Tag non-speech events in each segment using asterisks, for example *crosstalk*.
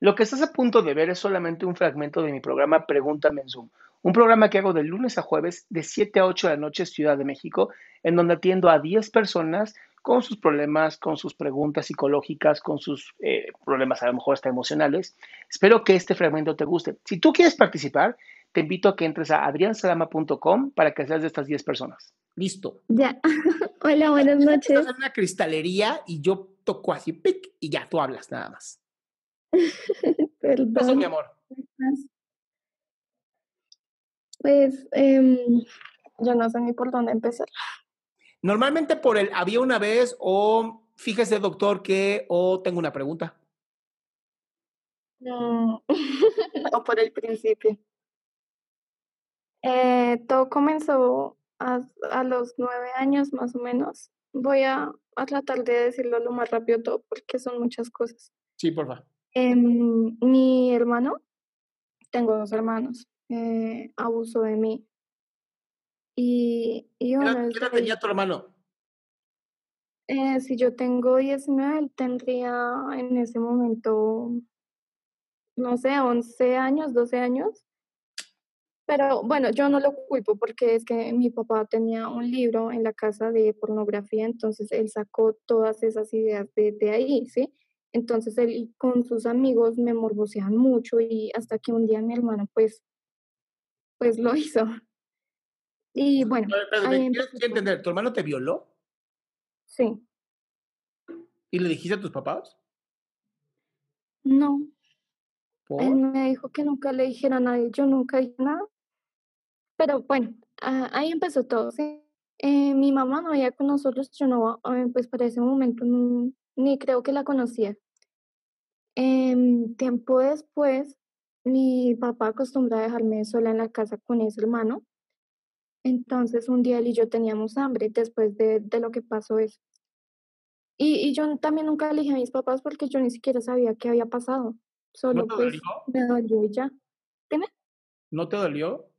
Lo que estás a punto de ver es solamente un fragmento de mi programa Pregúntame en Zoom, un programa que hago de lunes a jueves de 7 a 8 de la noche Ciudad de México, en donde atiendo a 10 personas con sus problemas, con sus preguntas psicológicas, con sus eh, problemas a lo mejor hasta emocionales. Espero que este fragmento te guste. Si tú quieres participar, te invito a que entres a adriansalama.com para que seas de estas 10 personas. Listo. Ya. *laughs* Hola, buenas noches. Estás en una cristalería y yo toco así, pic, y ya tú hablas nada más. Perdón. *laughs* Eso, mi amor. Pues em, yo no sé ni por dónde empezar. Normalmente por el había una vez o fíjese doctor que o tengo una pregunta. Mm, o *laughs* por el principio. Eh, todo comenzó a, a los nueve años más o menos. Voy a, a tratar de decirlo lo más rápido todo porque son muchas cosas. Sí, por favor. Em, mi hermano, tengo dos hermanos, eh, abusó de mí. Y, y ¿Qué bueno, edad, qué edad tenía tu hermano? Eh, si yo tengo 19, él tendría en ese momento, no sé, 11 años, 12 años. Pero bueno, yo no lo culpo porque es que mi papá tenía un libro en la casa de pornografía, entonces él sacó todas esas ideas de, de ahí, ¿sí? Entonces él con sus amigos me morboseaban mucho y hasta que un día mi hermano pues, pues lo *laughs* hizo. Y bueno, quiero todo. entender, ¿tu hermano te violó Sí, y le dijiste a tus papás? no. ¿Por? Él me dijo que nunca le dijera a nadie, yo nunca dije nada. Pero bueno, ah, ahí empezó todo, ¿sí? Eh, mi mamá no vivía con nosotros, yo no, eh, pues para ese momento no- ni creo que la conocía. Em, tiempo después, mi papá acostumbraba a dejarme sola en la casa con ese hermano. Entonces un día él y yo teníamos hambre después de, de lo que pasó eso. Y, y yo también nunca le dije a mis papás porque yo ni siquiera sabía qué había pasado. Solo te pues dolió? me dolió y ya. ¿No te dolió?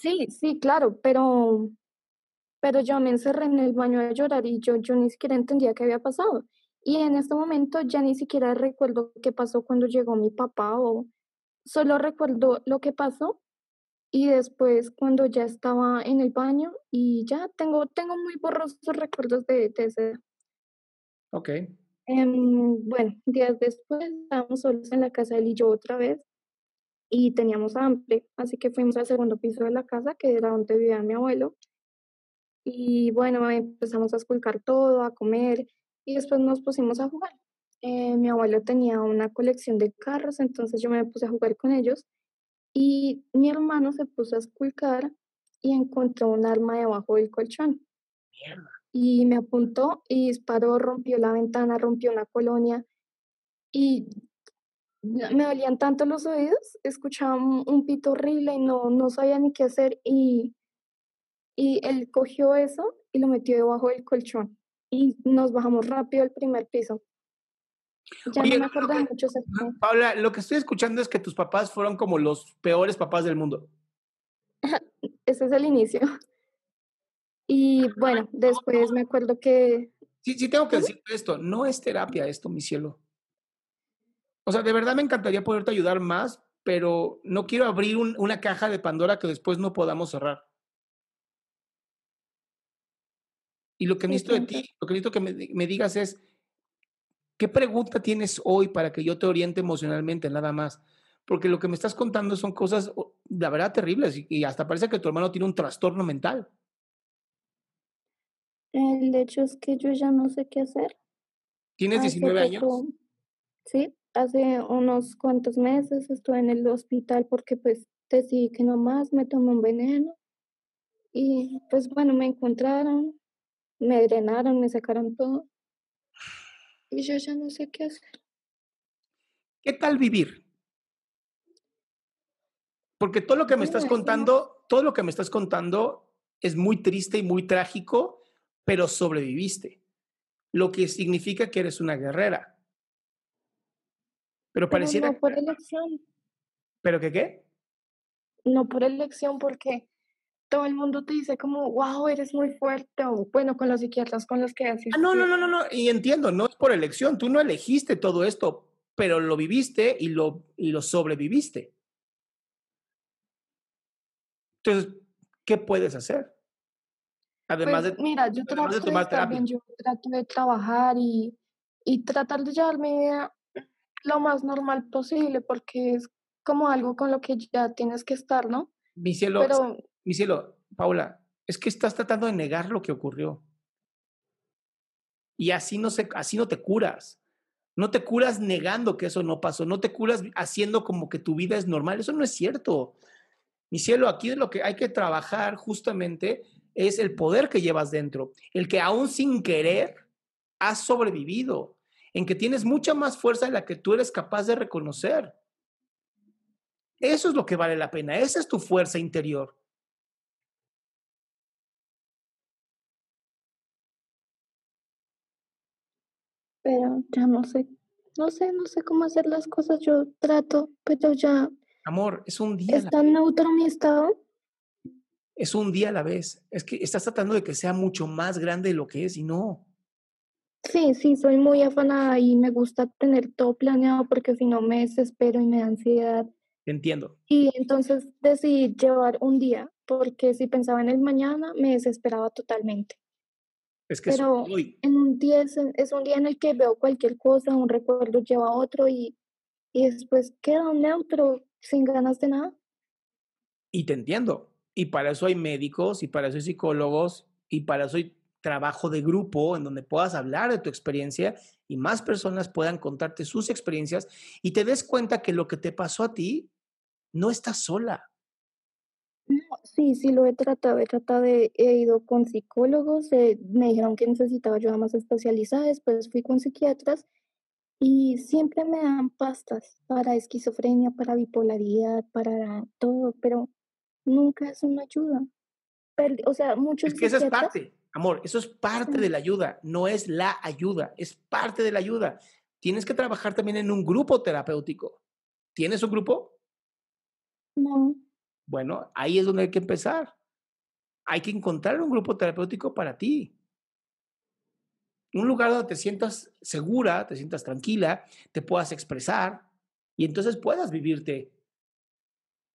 Sí, sí, claro, pero, pero yo me encerré en el baño a llorar y yo, yo ni siquiera entendía qué había pasado. Y en este momento ya ni siquiera recuerdo qué pasó cuando llegó mi papá o solo recuerdo lo que pasó y después cuando ya estaba en el baño y ya tengo, tengo muy borrosos recuerdos de, de ese. Ok. Em, bueno, días después estábamos solos en la casa él y yo otra vez y teníamos hambre, así que fuimos al segundo piso de la casa, que era donde vivía mi abuelo. Y bueno, empezamos a esculcar todo, a comer y después nos pusimos a jugar. Eh, mi abuelo tenía una colección de carros, entonces yo me puse a jugar con ellos y mi hermano se puso a esculcar y encontró un arma debajo del colchón y me apuntó y disparó, rompió la ventana, rompió una colonia y me me dolían tanto los oídos, escuchaba un, un pito horrible y no, no sabía ni qué hacer y, y él cogió eso y lo metió debajo del colchón y nos bajamos rápido al primer piso. Ya Oye, no me acuerdo de que- mucho ese fue. Paula, lo que estoy escuchando es que tus papás fueron como los peores papás del mundo. Ese es el inicio. *laughs* Y bueno, *laughs* después me acuerdo que Sí, Sí, sí tengo que decir esto, no es terapia esto, mi cielo. O sea, de verdad me encantaría poderte ayudar más, pero no quiero abrir un- una caja de Pandora que después no podamos cerrar. Y lo que Sí, necesito de ti, lo que necesito que me, me digas es, ¿qué pregunta tienes hoy para que yo te oriente emocionalmente, nada más? Porque lo que me estás contando son cosas, o- la verdad, terribles y, y hasta parece que tu hermano tiene un trastorno mental. El hecho es que yo ya no sé qué hacer. ¿Tienes Hace 19 años? poco- Sí, hace unos cuantos meses estuve en el hospital porque pues decidí que nomás me tomé un veneno y pues bueno, me encontraron, me drenaron, me sacaron todo y yo ya no sé qué hacer. ¿Qué tal vivir? Porque todo lo que me estás contando, todo lo que me estás contando es muy triste y muy trágico, pero sobreviviste. Lo que significa que eres una guerrera. Pero Pero pareciera... no por elección, ¿Pero qué qué? no por elección porque todo el mundo te dice como, wow, eres muy fuerte o bueno, con los psiquiatras con los que asistí. Ah, no, no, no, no, no. Y entiendo, no es por elección. Tú no elegiste todo esto, pero lo viviste y lo, y lo sobreviviste. Entonces, ¿qué puedes hacer? Además Pues, de... mira, yo de trato de tomar estar bien, yo trato de trabajar y, y tratar de llevar mi vida lo más normal posible, porque es como algo con lo que ya tienes que estar, ¿no? Mi cielo, Pero mi cielo, Paula, es que estás tratando de negar lo que ocurrió. Y así no, se, así no te curas. No te curas negando que eso no pasó. No te curas haciendo como que tu vida es normal. Eso no es cierto. Mi cielo, aquí lo que hay que trabajar justamente es el poder que llevas dentro. El que aún sin querer has sobrevivido. En que tienes mucha más fuerza de la que tú eres capaz de reconocer. Eso es lo que vale la pena. Esa es tu fuerza interior. Pero ya no sé, no sé, no sé cómo hacer las cosas, yo trato, pero ya Amor, es un día. está neutro mi estado. es un día a la vez. Es que estás tratando de que sea mucho más grande de lo que es y no. Sí, sí, soy muy afanada y me gusta tener todo planeado porque si no me desespero y me da ansiedad. Entiendo. Y entonces decidí llevar un día, porque si pensaba en el mañana me desesperaba totalmente. Es que Pero hoy. en un día es, es un día en el que veo cualquier cosa, un recuerdo lleva a otro y, y después queda neutro, sin ganas de nada. Y te entiendo. Y para eso hay médicos, y para eso hay psicólogos, y para eso hay trabajo de grupo en donde puedas hablar de tu experiencia y más personas puedan contarte sus experiencias y te des cuenta que lo que te pasó a ti no estás sola. Sí, sí lo he tratado, he tratado de, he ido con psicólogos, eh, me dijeron que necesitaba ayuda más especializada, después fui con psiquiatras y siempre me dan pastas para esquizofrenia, para bipolaridad, para todo, pero nunca es una ayuda. O sea, muchos Es que esa es parte, amor, eso es parte Sí. de la ayuda, no es la ayuda, es parte de la ayuda. Tienes que trabajar también en un grupo terapéutico. ¿Tienes un grupo? no, Bueno, ahí es donde hay que empezar. Hay que encontrar un grupo terapéutico para ti. Un lugar donde te sientas segura, te sientas tranquila, te puedas expresar y entonces puedas vivirte.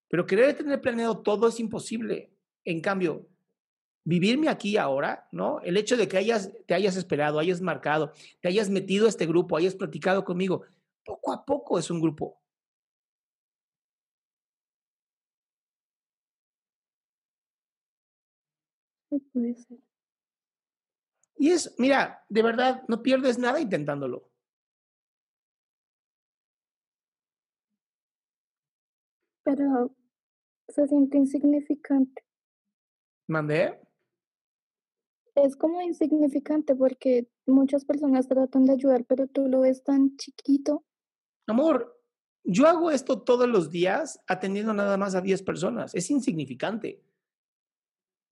Pero querer tener planeado todo es imposible. En cambio, vivirme aquí ahora, ¿no? El hecho de que hayas, te hayas esperado, hayas marcado, te hayas metido a este grupo, hayas platicado conmigo, poco a poco es un grupo. Puede ser. Y es, mira, de verdad, no pierdes nada intentándolo. Pero se siente insignificante. ¿Mandé? Es como insignificante porque muchas personas tratan de ayudar, pero tú lo ves tan chiquito. Amor, yo hago esto todos los días atendiendo nada más a 10 personas. Es insignificante.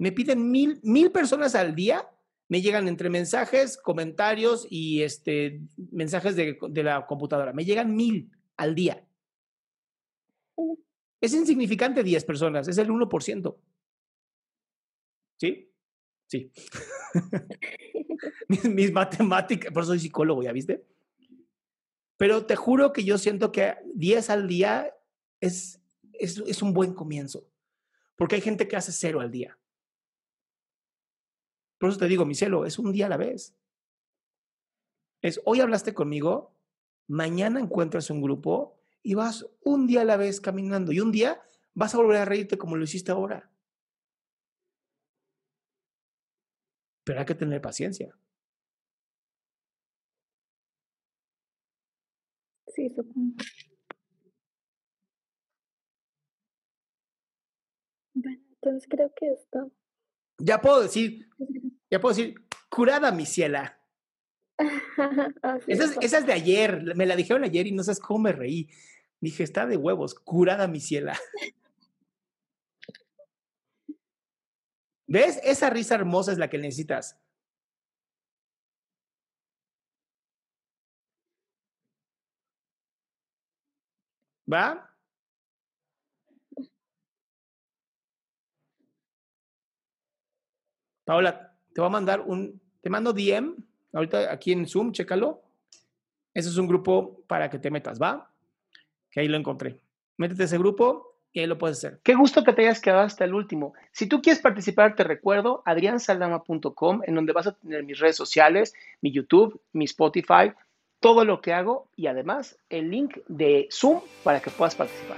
Me piden mil, mil personas al día. Me llegan entre mensajes, comentarios y este, mensajes de, de la computadora. Me llegan mil al día. Es insignificante 10 personas, es el 1%. ¿Sí? Sí. *laughs* mis, mis matemáticas, por eso soy psicólogo, ¿ya viste? Pero te juro que yo siento que 10 al día es, es, es un buen comienzo. Porque hay gente que hace cero al día. Por eso te digo, mi cielo, es un día a la vez. Es hoy hablaste conmigo, mañana encuentras un grupo y vas un día a la vez caminando y un día vas a volver a reírte como lo hiciste ahora. Pero hay que tener paciencia. Sí, supongo. Bueno, entonces creo que esto. Ya puedo decir, ya puedo decir, curada mi ciela. *laughs* Esa es. esa es de ayer, me la dijeron ayer y no sabes cómo me reí. Dije, está de huevos, curada mi ciela. ¿Ves? Esa risa hermosa es la que necesitas. ¿Va? Paola, te voy a mandar un, te mando DM, ahorita aquí en Zoom, chécalo. Ese es un grupo para que te metas, ¿va? Que ahí lo encontré. Métete ese grupo y ahí lo puedes hacer. Qué gusto que te hayas quedado hasta el último. Si tú quieres participar, te recuerdo adriansaldama.com, en donde vas a tener mis redes sociales, mi YouTube, mi Spotify, todo lo que hago y además el link de Zoom para que puedas participar.